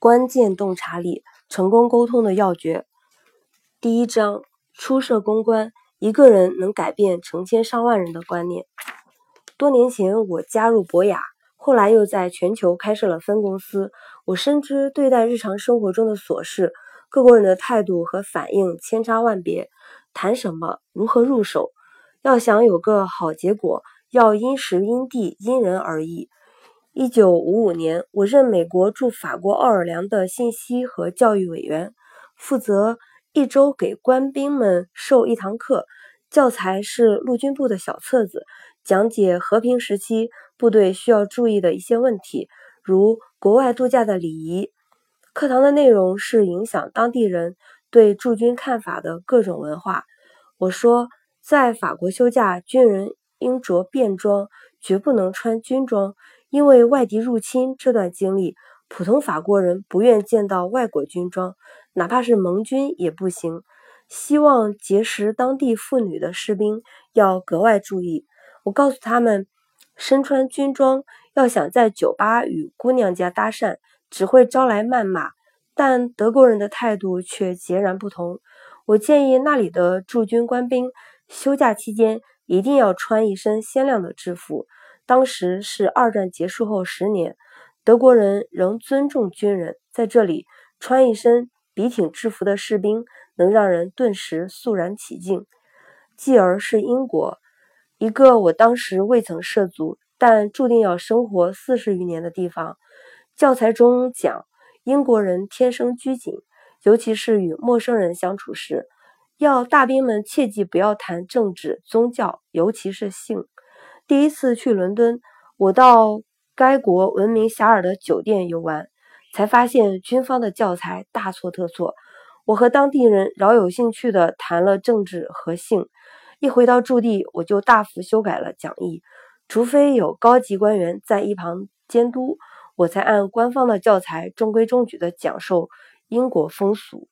关键洞察力，成功沟通的要诀。第一章：初涉公关，一个人能改变成千上万人的观念。多年前，我加入博雅，后来又在全球开设了分公司。我深知对待日常生活中的琐事，各国人的态度和反应千差万别，谈什么，如何入手，要想有个好结果，要因时因地因人而异。一九五五年，我任美国驻法国奥尔良的信息和教育委员，负责一周给官兵们授一堂课，教材是陆军部的小册子，讲解和平时期部队需要注意的一些问题，如国外度假的礼仪。课堂的内容是影响当地人对驻军看法的各种文化。我说，在法国休假，军人应着便装，绝不能穿军装。因为外敌入侵这段经历，普通法国人不愿见到外国军装，哪怕是盟军也不行。希望结识当地妇女的士兵要格外注意。我告诉他们，身穿军装要想在酒吧与姑娘家搭讪，只会招来谩骂。但德国人的态度却截然不同。我建议那里的驻军官兵休假期间一定要穿一身鲜亮的制服。当时是二战结束后十年，德国人仍尊重军人。在这里，穿一身笔挺制服的士兵能让人顿时肃然起敬。继而是英国，一个我当时未曾涉足，但注定要生活四十余年的地方。教材中讲，英国人天生拘谨，尤其是与陌生人相处时，要大兵们切记不要谈政治、宗教，尤其是性。第一次去伦敦，我到该国闻名遐迩的酒店游玩，才发现军方的教材大错特错。我和当地人饶有兴趣地谈了政治和性，一回到驻地，我就大幅修改了讲义，除非有高级官员在一旁监督，我才按官方的教材中规中矩地讲授英国风俗。